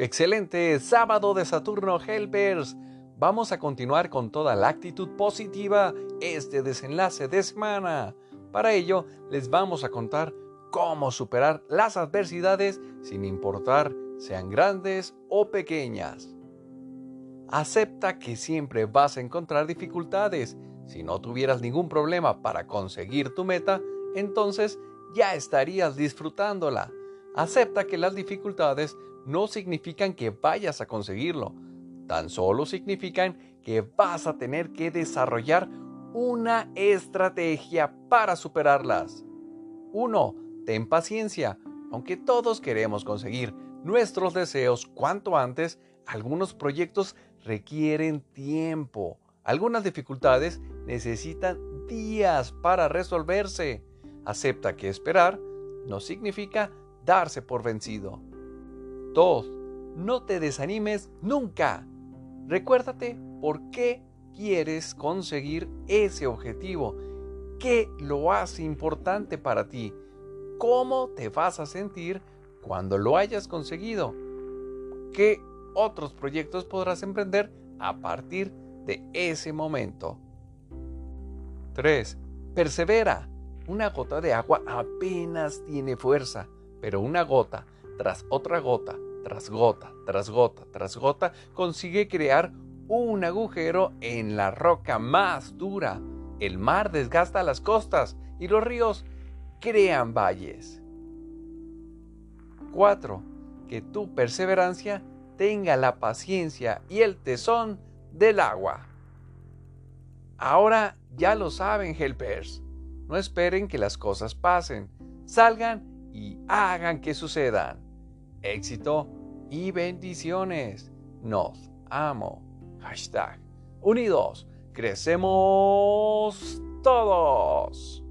Excelente sábado de Saturno Helpers. Vamos a continuar con toda la actitud positiva este desenlace de semana. Para ello, les vamos a contar cómo superar las adversidades sin importar sean grandes o pequeñas. Acepta que siempre vas a encontrar dificultades. Si no tuvieras ningún problema para conseguir tu meta, entonces ya estarías disfrutándola. Acepta que las dificultades no significan que vayas a conseguirlo, tan solo significan que vas a tener que desarrollar una estrategia para superarlas. 1. Ten paciencia. Aunque todos queremos conseguir nuestros deseos cuanto antes, algunos proyectos requieren tiempo. Algunas dificultades necesitan días para resolverse. Acepta que esperar no significa darse por vencido. 2. No te desanimes nunca. Recuérdate por qué quieres conseguir ese objetivo. ¿Qué lo hace importante para ti? ¿Cómo te vas a sentir cuando lo hayas conseguido? ¿Qué otros proyectos podrás emprender a partir de ese momento? 3. Persevera. Una gota de agua apenas tiene fuerza, pero una gota tras otra gota, tras gota, tras gota, tras gota, consigue crear un agujero en la roca más dura. El mar desgasta las costas y los ríos crean valles. 4. Que tu perseverancia tenga la paciencia y el tesón del agua. Ahora ya lo saben, helpers. No esperen que las cosas pasen. Salgan y hagan que sucedan éxito y bendiciones. Nos amo. Hashtag unidos. Crecemos todos.